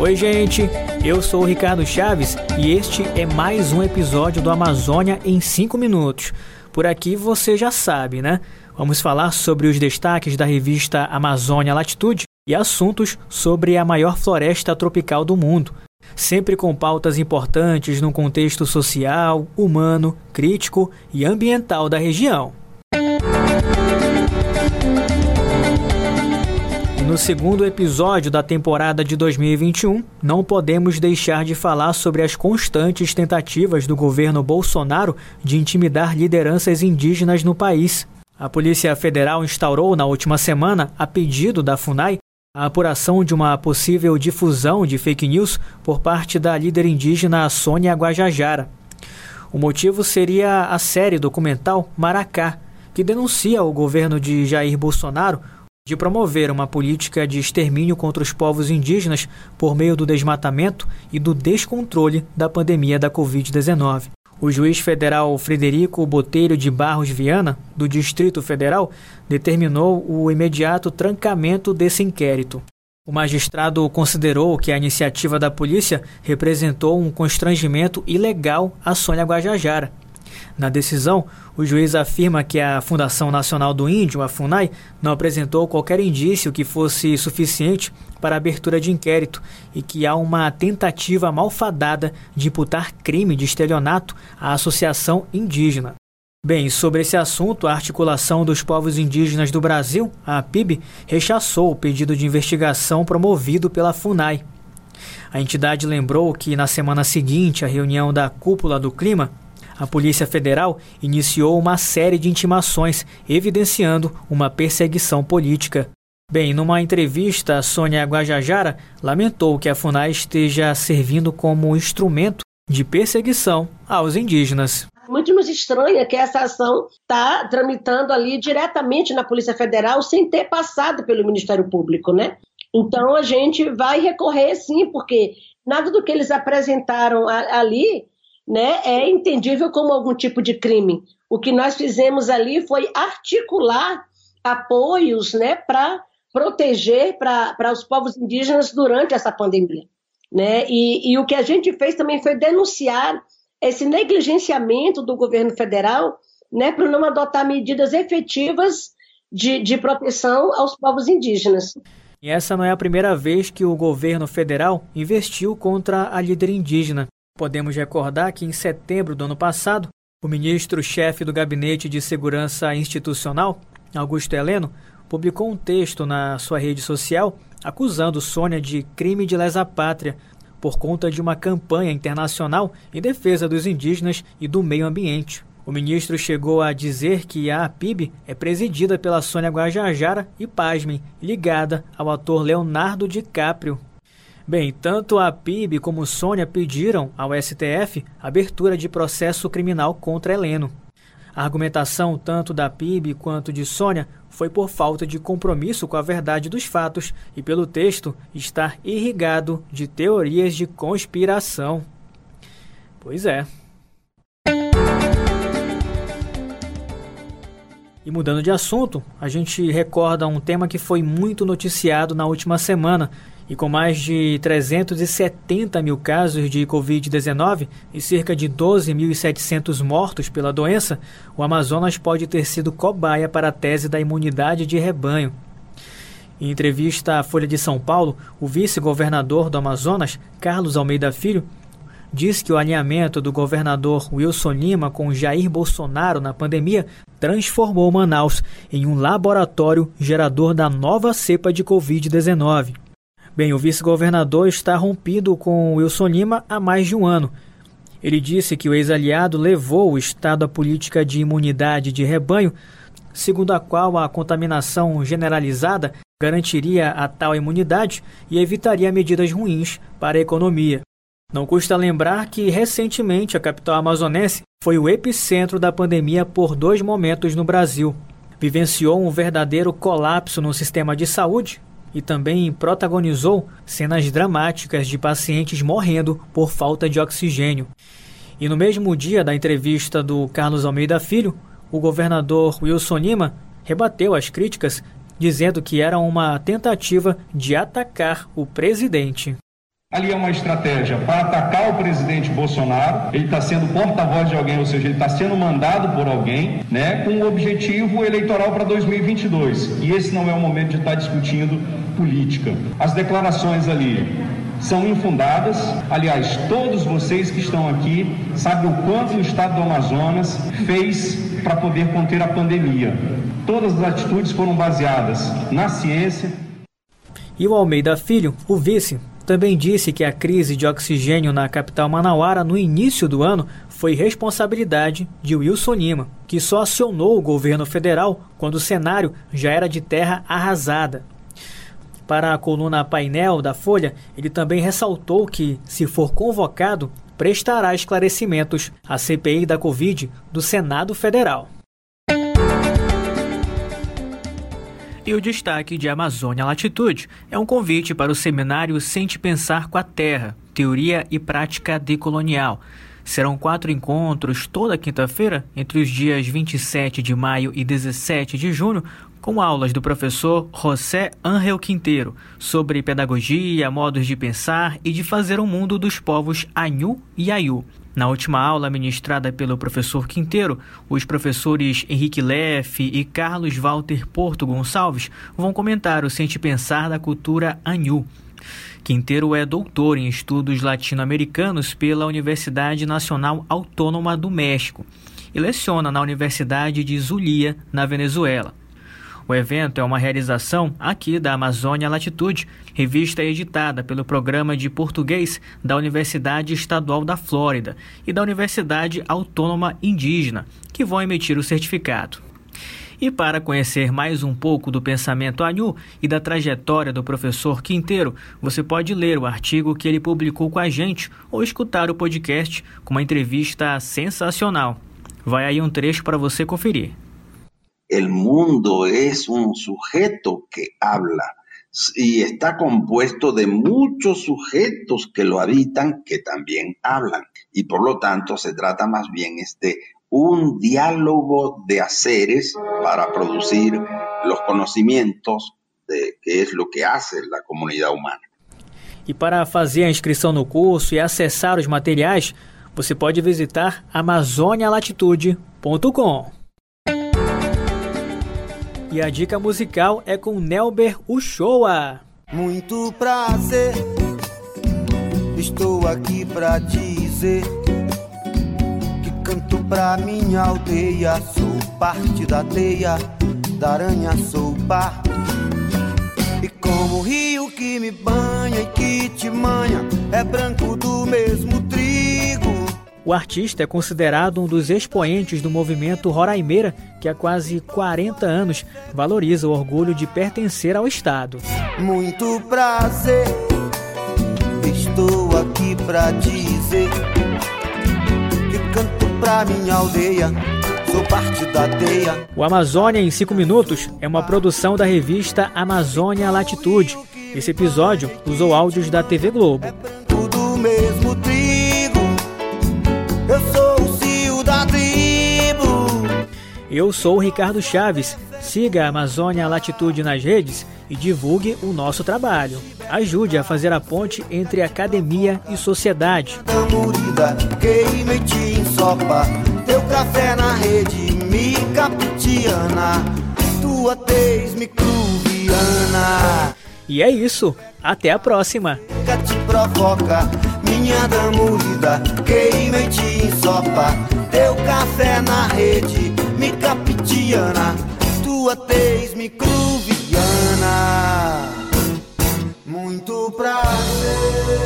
Oi, gente, eu sou o Ricardo Chaves e este é mais um episódio do Amazônia em 5 minutos. Por aqui você já sabe, né? Vamos falar sobre os destaques da revista Amazônia Latitude e assuntos sobre a maior floresta tropical do mundo, sempre com pautas importantes no contexto social, humano, crítico e ambiental da região. No segundo episódio da temporada de 2021, não podemos deixar de falar sobre as constantes tentativas do governo Bolsonaro de intimidar lideranças indígenas no país. A Polícia Federal instaurou na última semana, a pedido da FUNAI, a apuração de uma possível difusão de fake news por parte da líder indígena Sônia Guajajara. O motivo seria a série documental Maracá, que denuncia o governo de Jair Bolsonaro de promover uma política de extermínio contra os povos indígenas por meio do desmatamento e do descontrole da pandemia da Covid-19. O juiz federal Frederico Botelho de Barros Viana, do Distrito Federal, determinou o imediato trancamento desse inquérito. O magistrado considerou que a iniciativa da polícia representou um constrangimento ilegal a Sônia Guajajara na decisão, o juiz afirma que a Fundação Nacional do Índio, a FUNAI, não apresentou qualquer indício que fosse suficiente para a abertura de inquérito e que há uma tentativa malfadada de imputar crime de estelionato à associação indígena. Bem, sobre esse assunto, a Articulação dos Povos Indígenas do Brasil, a APIB, rechaçou o pedido de investigação promovido pela FUNAI. A entidade lembrou que na semana seguinte à reunião da Cúpula do Clima, a Polícia Federal iniciou uma série de intimações, evidenciando uma perseguição política. Bem, numa entrevista, Sônia Guajajara lamentou que a FUNAI esteja servindo como instrumento de perseguição aos indígenas. Muito nos estranha que essa ação está tramitando ali diretamente na Polícia Federal sem ter passado pelo Ministério Público, né? Então a gente vai recorrer sim, porque nada do que eles apresentaram ali né, é entendível como algum tipo de crime. O que nós fizemos ali foi articular apoios né, para proteger para os povos indígenas durante essa pandemia. Né? E, e o que a gente fez também foi denunciar esse negligenciamento do governo federal né, para não adotar medidas efetivas de, de proteção aos povos indígenas. E essa não é a primeira vez que o governo federal investiu contra a líder indígena. Podemos recordar que em setembro do ano passado, o ministro-chefe do Gabinete de Segurança Institucional, Augusto Heleno, publicou um texto na sua rede social acusando Sônia de crime de lesa pátria por conta de uma campanha internacional em defesa dos indígenas e do meio ambiente. O ministro chegou a dizer que a APIB é presidida pela Sônia Guajajara e, pasmem, ligada ao ator Leonardo DiCaprio, Bem, tanto a PIB como Sônia pediram ao STF abertura de processo criminal contra Heleno. A argumentação tanto da PIB quanto de Sônia foi por falta de compromisso com a verdade dos fatos e pelo texto estar irrigado de teorias de conspiração. Pois é. E mudando de assunto, a gente recorda um tema que foi muito noticiado na última semana e com mais de 370 mil casos de Covid-19 e cerca de 12.700 mortos pela doença, o Amazonas pode ter sido cobaia para a tese da imunidade de rebanho. Em entrevista à Folha de São Paulo, o vice-governador do Amazonas, Carlos Almeida Filho, diz que o alinhamento do governador Wilson Lima com Jair Bolsonaro na pandemia transformou Manaus em um laboratório gerador da nova cepa de Covid-19. Bem, o vice-governador está rompido com Wilson Lima há mais de um ano. Ele disse que o ex-aliado levou o Estado à política de imunidade de rebanho, segundo a qual a contaminação generalizada garantiria a tal imunidade e evitaria medidas ruins para a economia. Não custa lembrar que, recentemente, a capital amazonense foi o epicentro da pandemia por dois momentos no Brasil. Vivenciou um verdadeiro colapso no sistema de saúde e também protagonizou cenas dramáticas de pacientes morrendo por falta de oxigênio. E no mesmo dia da entrevista do Carlos Almeida Filho, o governador Wilson Lima rebateu as críticas, dizendo que era uma tentativa de atacar o presidente. Ali é uma estratégia para atacar o presidente Bolsonaro. Ele está sendo porta-voz de alguém, ou seja, ele está sendo mandado por alguém, né, com o um objetivo eleitoral para 2022. E esse não é o momento de estar tá discutindo política. As declarações ali são infundadas. Aliás, todos vocês que estão aqui sabem o quanto o estado do Amazonas fez para poder conter a pandemia. Todas as atitudes foram baseadas na ciência. E o Almeida Filho, o vice, também disse que a crise de oxigênio na capital manauara no início do ano foi responsabilidade de Wilson Lima, que só acionou o governo federal quando o cenário já era de terra arrasada. Para a coluna painel da Folha, ele também ressaltou que, se for convocado, prestará esclarecimentos à CPI da Covid do Senado Federal. E o destaque de Amazônia Latitude é um convite para o seminário Sente Pensar com a Terra, Teoria e Prática Decolonial. Serão quatro encontros toda quinta-feira, entre os dias 27 de maio e 17 de junho, com aulas do professor José Ángel Quinteiro sobre pedagogia, modos de pensar e de fazer o um mundo dos povos Anhu e Ayu. Na última aula ministrada pelo professor Quinteiro, os professores Henrique Leff e Carlos Walter Porto Gonçalves vão comentar o Sente Pensar da cultura Anhu. Quinteiro é doutor em estudos latino-americanos pela Universidade Nacional Autônoma do México e leciona na Universidade de Zulia, na Venezuela. O evento é uma realização aqui da Amazônia Latitude, revista editada pelo Programa de Português da Universidade Estadual da Flórida e da Universidade Autônoma Indígena, que vão emitir o certificado. E para conhecer mais um pouco do pensamento Anhu e da trajetória do professor Quinteiro, você pode ler o artigo que ele publicou com a gente ou escutar o podcast com uma entrevista sensacional. Vai aí um trecho para você conferir. El mundo es un sujeto que habla y está compuesto de muchos sujetos que lo habitan que también hablan. Y por lo tanto se trata más bien de un diálogo de haceres para producir los conocimientos de qué es lo que hace la comunidad humana. Y para fazer a inscrição no curso e acessar os materiais, você pode visitar amazonialatitude.com. E a dica musical é com Nelber Uchoa. Muito prazer, estou aqui pra dizer que canto pra minha aldeia. Sou parte da teia, da aranha sou parte. E como o rio que me banha e que te manha é branco do mesmo trigo o artista é considerado um dos expoentes do movimento Roraimeira, que há quase 40 anos valoriza o orgulho de pertencer ao Estado. Muito prazer, estou aqui para dizer que canto pra minha aldeia. Sou parte da teia. O Amazônia em 5 Minutos é uma produção da revista Amazônia Latitude. Esse episódio usou áudios da TV Globo. Eu sou o Ricardo Chaves. Siga a Amazônia Latitude nas redes e divulgue o nosso trabalho. Ajude a fazer a ponte entre academia e sociedade. teu café na rede, tua tez microbiana. E é isso, até a próxima. Te provoca minha te ensopa. Teu café na rede, capitiana, tua tez microviana. Muito prazer.